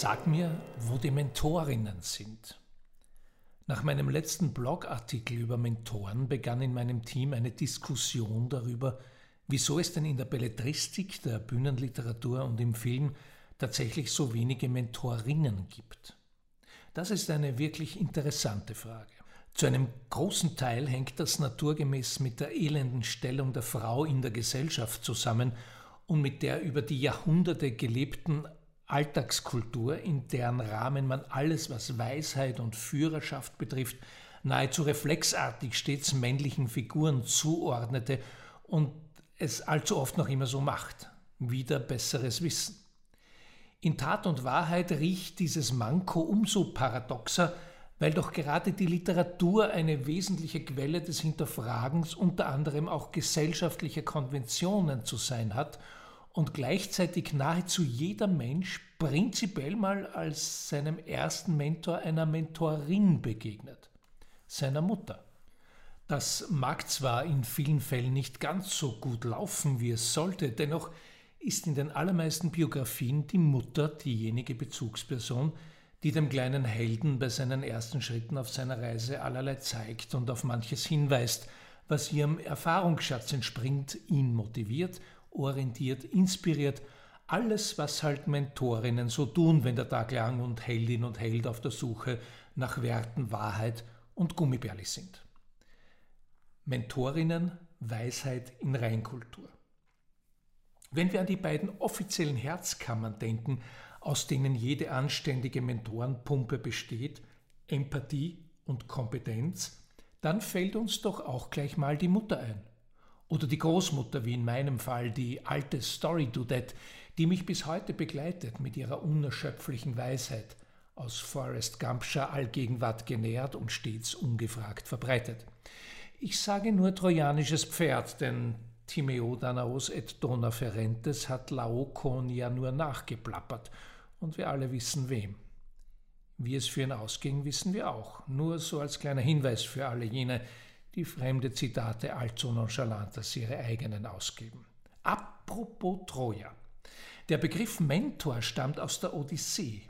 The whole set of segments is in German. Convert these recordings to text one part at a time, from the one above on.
Sag mir, wo die Mentorinnen sind. Nach meinem letzten Blogartikel über Mentoren begann in meinem Team eine Diskussion darüber, wieso es denn in der Belletristik, der Bühnenliteratur und im Film tatsächlich so wenige Mentorinnen gibt. Das ist eine wirklich interessante Frage. Zu einem großen Teil hängt das naturgemäß mit der elenden Stellung der Frau in der Gesellschaft zusammen und mit der über die Jahrhunderte gelebten Alltagskultur, in deren Rahmen man alles, was Weisheit und Führerschaft betrifft, nahezu reflexartig stets männlichen Figuren zuordnete und es allzu oft noch immer so macht. Wieder besseres Wissen. In Tat und Wahrheit riecht dieses Manko umso paradoxer, weil doch gerade die Literatur eine wesentliche Quelle des Hinterfragens unter anderem auch gesellschaftlicher Konventionen zu sein hat und gleichzeitig nahezu jeder Mensch prinzipiell mal als seinem ersten Mentor einer Mentorin begegnet, seiner Mutter. Das mag zwar in vielen Fällen nicht ganz so gut laufen, wie es sollte, dennoch ist in den allermeisten Biografien die Mutter diejenige Bezugsperson, die dem kleinen Helden bei seinen ersten Schritten auf seiner Reise allerlei zeigt und auf manches hinweist, was ihrem Erfahrungsschatz entspringt, ihn motiviert, orientiert, inspiriert, alles, was halt Mentorinnen so tun, wenn der Tag lang und Heldin und Held auf der Suche nach Werten, Wahrheit und Gummibärli sind. Mentorinnen, Weisheit in Reinkultur. Wenn wir an die beiden offiziellen Herzkammern denken, aus denen jede anständige Mentorenpumpe besteht, Empathie und Kompetenz, dann fällt uns doch auch gleich mal die Mutter ein. Oder die Großmutter, wie in meinem Fall, die alte Story-Dudette, die mich bis heute begleitet mit ihrer unerschöpflichen Weisheit, aus Forrest Gumpscher Allgegenwart genährt und stets ungefragt verbreitet. Ich sage nur trojanisches Pferd, denn Timeo Danaos et Dona Ferentes hat Laokon ja nur nachgeplappert und wir alle wissen wem. Wie es für ihn ausging, wissen wir auch. Nur so als kleiner Hinweis für alle jene, die fremde Zitate allzu nonchalant als ihre eigenen ausgeben. Apropos Troja. Der Begriff Mentor stammt aus der Odyssee.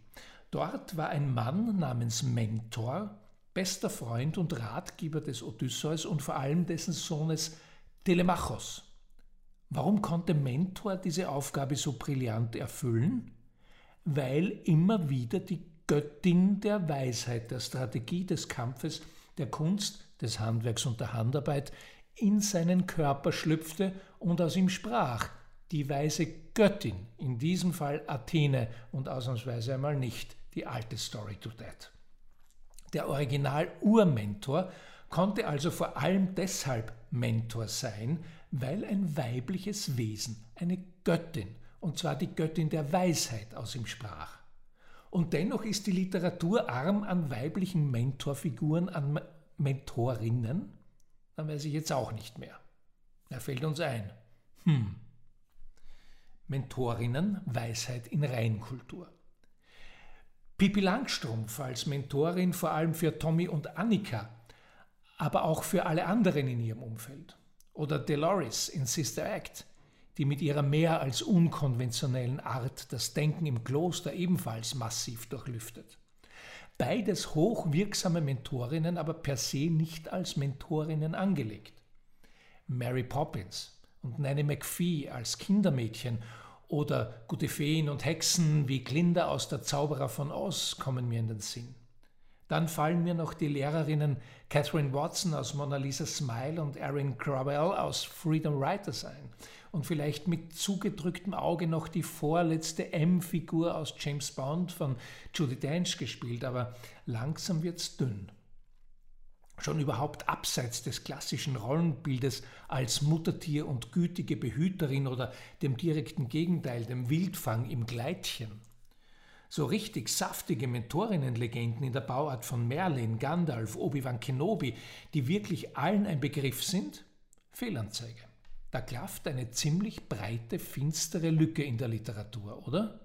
Dort war ein Mann namens Mentor, bester Freund und Ratgeber des Odysseus und vor allem dessen Sohnes Telemachos. Warum konnte Mentor diese Aufgabe so brillant erfüllen? Weil immer wieder die Göttin der Weisheit, der Strategie des Kampfes, der Kunst, des Handwerks und der Handarbeit in seinen Körper schlüpfte und aus ihm sprach, die weise Göttin, in diesem Fall Athene und ausnahmsweise einmal nicht die alte Story to That. Der Original-Urmentor konnte also vor allem deshalb Mentor sein, weil ein weibliches Wesen, eine Göttin, und zwar die Göttin der Weisheit aus ihm sprach. Und dennoch ist die Literatur arm an weiblichen Mentorfiguren, an Mentorinnen? Dann weiß ich jetzt auch nicht mehr. Er fällt uns ein. Hm. Mentorinnen, Weisheit in Reinkultur. Pippi Langstrumpf als Mentorin vor allem für Tommy und Annika, aber auch für alle anderen in ihrem Umfeld. Oder Dolores in Sister Act, die mit ihrer mehr als unkonventionellen Art das Denken im Kloster ebenfalls massiv durchlüftet. Beides hochwirksame Mentorinnen, aber per se nicht als Mentorinnen angelegt. Mary Poppins und Nanny McPhee als Kindermädchen oder gute Feen und Hexen wie Glinda aus der Zauberer von Oz kommen mir in den Sinn. Dann fallen mir noch die Lehrerinnen Catherine Watson aus Mona Lisa Smile und Erin Crowell aus Freedom Writers ein. Und vielleicht mit zugedrücktem Auge noch die vorletzte M-Figur aus James Bond von Judy Dench gespielt, aber langsam wird's dünn. Schon überhaupt abseits des klassischen Rollenbildes als Muttertier und gütige Behüterin oder dem direkten Gegenteil, dem Wildfang im Gleitchen so richtig saftige Mentorinnenlegenden in der Bauart von Merlin, Gandalf, Obi-Wan Kenobi, die wirklich allen ein Begriff sind? Fehlanzeige. Da klafft eine ziemlich breite, finstere Lücke in der Literatur, oder?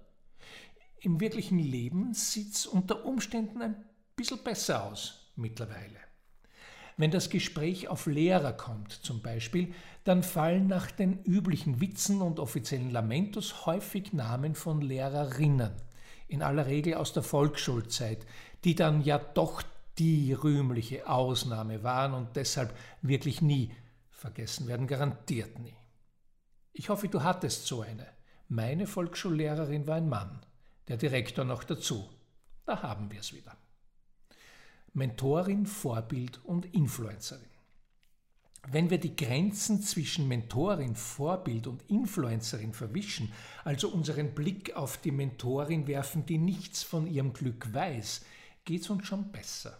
Im wirklichen Leben sieht's unter Umständen ein bisschen besser aus mittlerweile. Wenn das Gespräch auf Lehrer kommt zum Beispiel, dann fallen nach den üblichen Witzen und offiziellen Lamentos häufig Namen von Lehrerinnen in aller Regel aus der Volksschulzeit, die dann ja doch die rühmliche Ausnahme waren und deshalb wirklich nie vergessen werden, garantiert nie. Ich hoffe, du hattest so eine. Meine Volksschullehrerin war ein Mann, der Direktor noch dazu. Da haben wir es wieder. Mentorin, Vorbild und Influencerin. Wenn wir die Grenzen zwischen Mentorin, Vorbild und Influencerin verwischen, also unseren Blick auf die Mentorin werfen, die nichts von ihrem Glück weiß, geht es uns schon besser.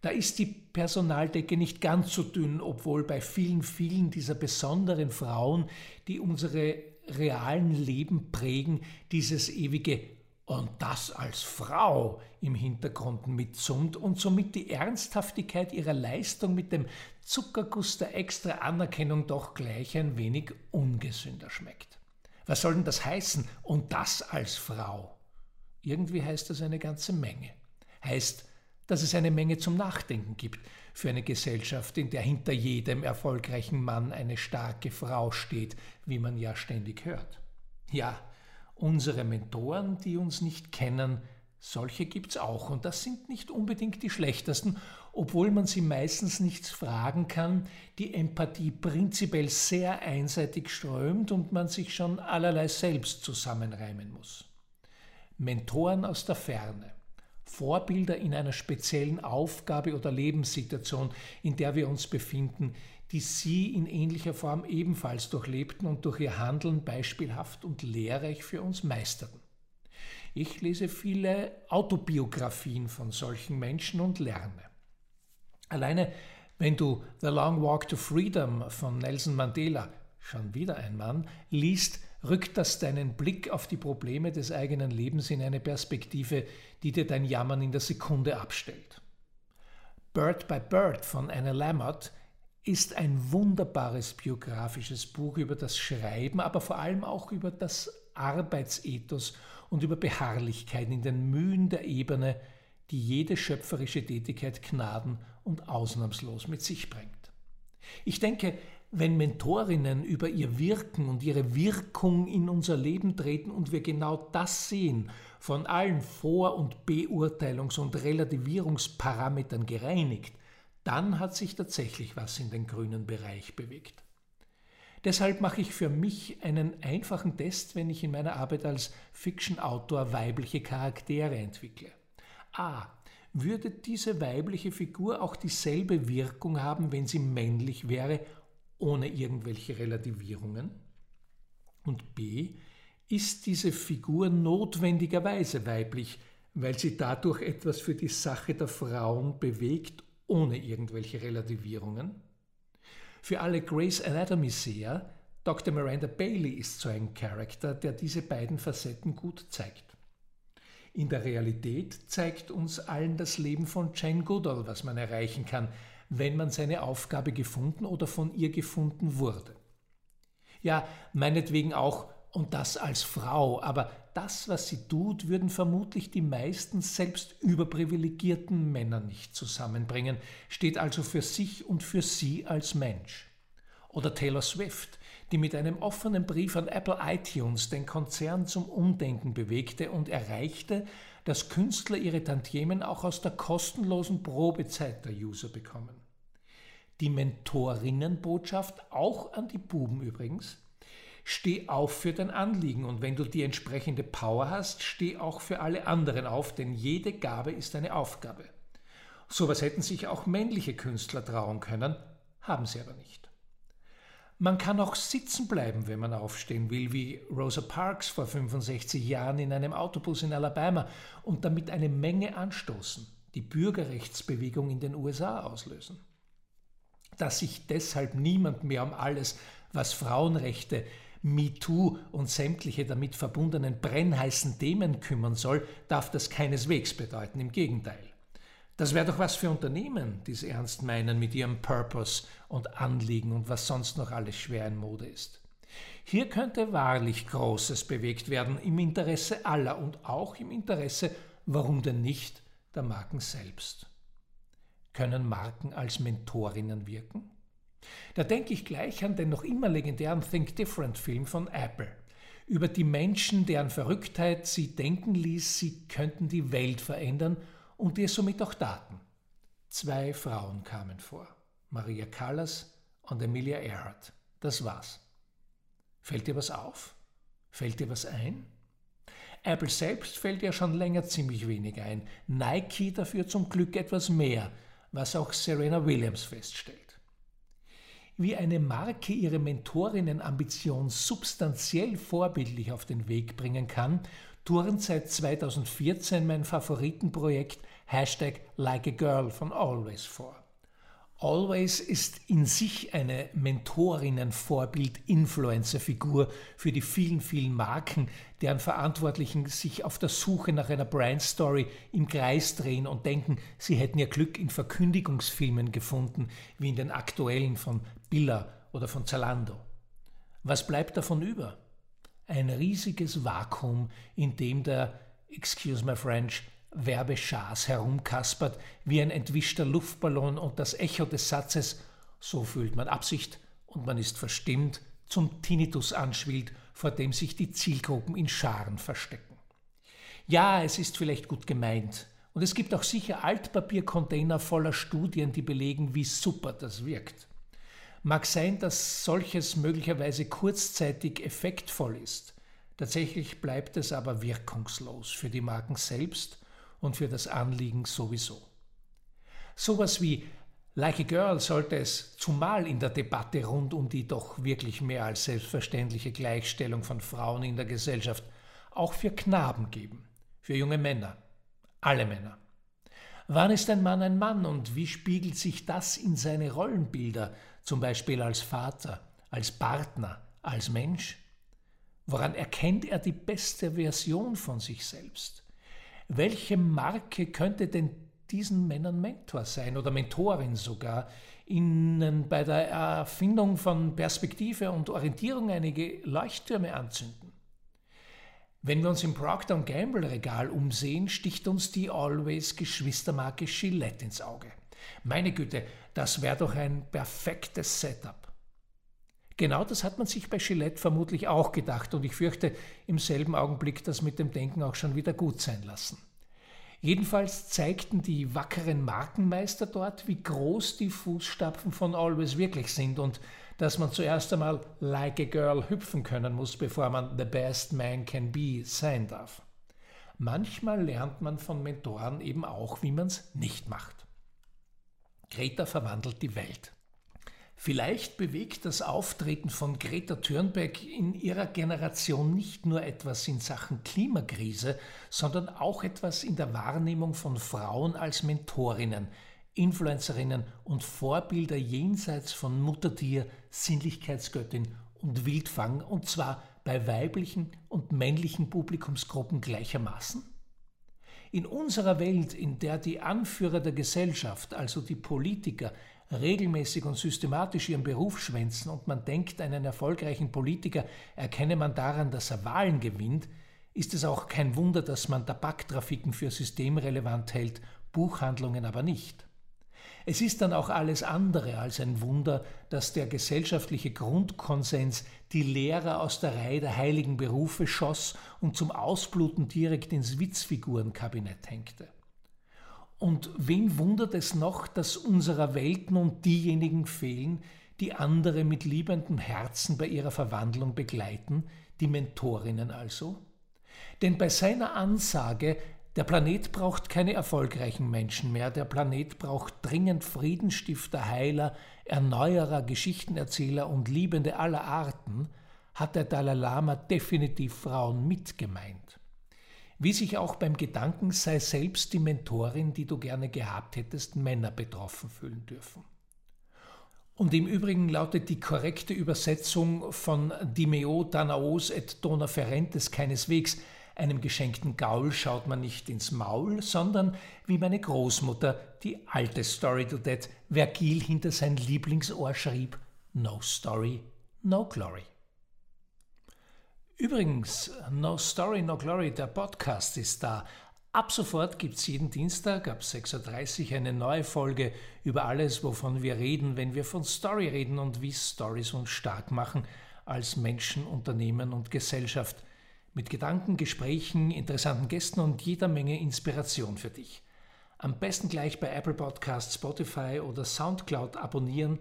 Da ist die Personaldecke nicht ganz so dünn, obwohl bei vielen, vielen dieser besonderen Frauen, die unsere realen Leben prägen, dieses ewige und das als Frau im Hintergrund mitsummt und somit die Ernsthaftigkeit ihrer Leistung mit dem Zuckerguss der extra Anerkennung doch gleich ein wenig ungesünder schmeckt. Was soll denn das heißen? Und das als Frau? Irgendwie heißt das eine ganze Menge. Heißt, dass es eine Menge zum Nachdenken gibt für eine Gesellschaft, in der hinter jedem erfolgreichen Mann eine starke Frau steht, wie man ja ständig hört. Ja, unsere Mentoren, die uns nicht kennen, solche gibt's auch und das sind nicht unbedingt die schlechtesten, obwohl man sie meistens nichts fragen kann, die Empathie prinzipiell sehr einseitig strömt und man sich schon allerlei selbst zusammenreimen muss. Mentoren aus der Ferne, Vorbilder in einer speziellen Aufgabe oder Lebenssituation, in der wir uns befinden, die Sie in ähnlicher Form ebenfalls durchlebten und durch Ihr Handeln beispielhaft und lehrreich für uns meisterten. Ich lese viele Autobiografien von solchen Menschen und lerne. Alleine wenn du The Long Walk to Freedom von Nelson Mandela, schon wieder ein Mann, liest, rückt das deinen Blick auf die Probleme des eigenen Lebens in eine Perspektive, die dir dein Jammern in der Sekunde abstellt. Bird by Bird von Anna Lammert ist ein wunderbares biografisches Buch über das Schreiben, aber vor allem auch über das Arbeitsethos und über Beharrlichkeit in den Mühen der Ebene, die jede schöpferische Tätigkeit gnaden und ausnahmslos mit sich bringt. Ich denke, wenn Mentorinnen über ihr Wirken und ihre Wirkung in unser Leben treten und wir genau das sehen, von allen Vor- und Beurteilungs- und Relativierungsparametern gereinigt, dann hat sich tatsächlich was in den grünen Bereich bewegt. Deshalb mache ich für mich einen einfachen Test, wenn ich in meiner Arbeit als Fiction-Autor weibliche Charaktere entwickle. A. Würde diese weibliche Figur auch dieselbe Wirkung haben, wenn sie männlich wäre, ohne irgendwelche Relativierungen? Und B. Ist diese Figur notwendigerweise weiblich, weil sie dadurch etwas für die Sache der Frauen bewegt ohne irgendwelche Relativierungen. Für alle Grace Anatomy-Seher, Dr. Miranda Bailey ist so ein Charakter, der diese beiden Facetten gut zeigt. In der Realität zeigt uns allen das Leben von Jane Goodall, was man erreichen kann, wenn man seine Aufgabe gefunden oder von ihr gefunden wurde. Ja, meinetwegen auch und das als Frau, aber das, was sie tut, würden vermutlich die meisten selbst überprivilegierten Männer nicht zusammenbringen, steht also für sich und für sie als Mensch. Oder Taylor Swift, die mit einem offenen Brief an Apple iTunes den Konzern zum Umdenken bewegte und erreichte, dass Künstler ihre Tantiemen auch aus der kostenlosen Probezeit der User bekommen. Die Mentorinnenbotschaft, auch an die Buben übrigens, Steh auf für dein Anliegen und wenn du die entsprechende Power hast, steh auch für alle anderen auf, denn jede Gabe ist eine Aufgabe. Sowas hätten sich auch männliche Künstler trauen können, haben sie aber nicht. Man kann auch sitzen bleiben, wenn man aufstehen will, wie Rosa Parks vor 65 Jahren in einem Autobus in Alabama und damit eine Menge anstoßen, die Bürgerrechtsbewegung in den USA auslösen. Dass sich deshalb niemand mehr um alles, was Frauenrechte, MeToo und sämtliche damit verbundenen brennheißen Themen kümmern soll, darf das keineswegs bedeuten, im Gegenteil. Das wäre doch was für Unternehmen, die es ernst meinen mit ihrem Purpose und Anliegen und was sonst noch alles schwer in Mode ist. Hier könnte wahrlich Großes bewegt werden im Interesse aller und auch im Interesse, warum denn nicht, der Marken selbst. Können Marken als Mentorinnen wirken? Da denke ich gleich an den noch immer legendären Think Different Film von Apple. über die Menschen, deren Verrücktheit sie denken ließ, sie könnten die Welt verändern und es somit auch taten. Zwei Frauen kamen vor, Maria Callas und Emilia Earhart. Das war's. Fällt dir was auf? Fällt dir was ein? Apple selbst fällt ja schon länger ziemlich wenig ein, Nike dafür zum Glück etwas mehr, was auch Serena Williams feststellt. Wie eine Marke ihre Mentorinnenambition substanziell vorbildlich auf den Weg bringen kann, turnt seit 2014 mein Favoritenprojekt Hashtag Like a Girl von Always vor. Always ist in sich eine Mentorinnen-Vorbild-Influencer-Figur für die vielen, vielen Marken, deren Verantwortlichen sich auf der Suche nach einer Brand-Story im Kreis drehen und denken, sie hätten ihr Glück in Verkündigungsfilmen gefunden, wie in den aktuellen von Billa oder von Zalando. Was bleibt davon über? Ein riesiges Vakuum, in dem der, excuse my French, Werbeschaß herumkaspert wie ein entwischter Luftballon und das Echo des Satzes so fühlt man Absicht und man ist verstimmt zum Tinnitus anschwillt, vor dem sich die Zielgruppen in Scharen verstecken. Ja, es ist vielleicht gut gemeint, und es gibt auch sicher Altpapiercontainer voller Studien, die belegen, wie super das wirkt. Mag sein, dass solches möglicherweise kurzzeitig effektvoll ist, tatsächlich bleibt es aber wirkungslos für die Marken selbst und für das Anliegen sowieso. Sowas wie Like a Girl sollte es zumal in der Debatte rund um die doch wirklich mehr als selbstverständliche Gleichstellung von Frauen in der Gesellschaft auch für Knaben geben, für junge Männer, alle Männer. Wann ist ein Mann ein Mann und wie spiegelt sich das in seine Rollenbilder, zum Beispiel als Vater, als Partner, als Mensch? Woran erkennt er die beste Version von sich selbst? Welche Marke könnte denn diesen Männern Mentor sein oder Mentorin sogar, ihnen bei der Erfindung von Perspektive und Orientierung einige Leuchttürme anzünden? Wenn wir uns im Procter Gamble Regal umsehen, sticht uns die Always Geschwistermarke Gillette ins Auge. Meine Güte, das wäre doch ein perfektes Setup. Genau das hat man sich bei Gillette vermutlich auch gedacht und ich fürchte im selben Augenblick das mit dem Denken auch schon wieder gut sein lassen. Jedenfalls zeigten die wackeren Markenmeister dort, wie groß die Fußstapfen von Always wirklich sind und dass man zuerst einmal like a girl hüpfen können muss, bevor man the best man can be sein darf. Manchmal lernt man von Mentoren eben auch, wie man es nicht macht. Greta verwandelt die Welt. Vielleicht bewegt das Auftreten von Greta Thunberg in ihrer Generation nicht nur etwas in Sachen Klimakrise, sondern auch etwas in der Wahrnehmung von Frauen als Mentorinnen, Influencerinnen und Vorbilder jenseits von Muttertier, Sinnlichkeitsgöttin und Wildfang, und zwar bei weiblichen und männlichen Publikumsgruppen gleichermaßen? In unserer Welt, in der die Anführer der Gesellschaft, also die Politiker, regelmäßig und systematisch ihren Beruf schwänzen und man denkt, einen erfolgreichen Politiker erkenne man daran, dass er Wahlen gewinnt, ist es auch kein Wunder, dass man Tabaktrafiken für systemrelevant hält, Buchhandlungen aber nicht. Es ist dann auch alles andere als ein Wunder, dass der gesellschaftliche Grundkonsens die Lehrer aus der Reihe der heiligen Berufe schoss und zum Ausbluten direkt ins Witzfigurenkabinett hängte. Und wen wundert es noch, dass unserer Welt nun diejenigen fehlen, die andere mit liebendem Herzen bei ihrer Verwandlung begleiten, die Mentorinnen also? Denn bei seiner Ansage, der Planet braucht keine erfolgreichen Menschen mehr, der Planet braucht dringend Friedensstifter, Heiler, Erneuerer, Geschichtenerzähler und Liebende aller Arten, hat der Dalai Lama definitiv Frauen mitgemeint. Wie sich auch beim Gedanken sei selbst die Mentorin, die du gerne gehabt hättest, Männer betroffen fühlen dürfen. Und im Übrigen lautet die korrekte Übersetzung von Dimeo Danaos et Dona Ferentes keineswegs, einem geschenkten Gaul schaut man nicht ins Maul, sondern wie meine Großmutter, die alte Story to That, Vergil hinter sein Lieblingsohr schrieb, No Story, no Glory. Übrigens, No Story, No Glory, der Podcast ist da. Ab sofort gibt es jeden Dienstag ab 6.30 Uhr eine neue Folge über alles, wovon wir reden, wenn wir von Story reden und wie Stories uns stark machen, als Menschen, Unternehmen und Gesellschaft. Mit Gedanken, Gesprächen, interessanten Gästen und jeder Menge Inspiration für dich. Am besten gleich bei Apple Podcasts, Spotify oder Soundcloud abonnieren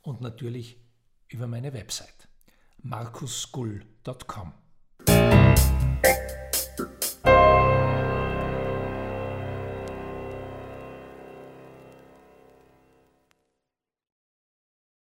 und natürlich über meine Website markusgull.com.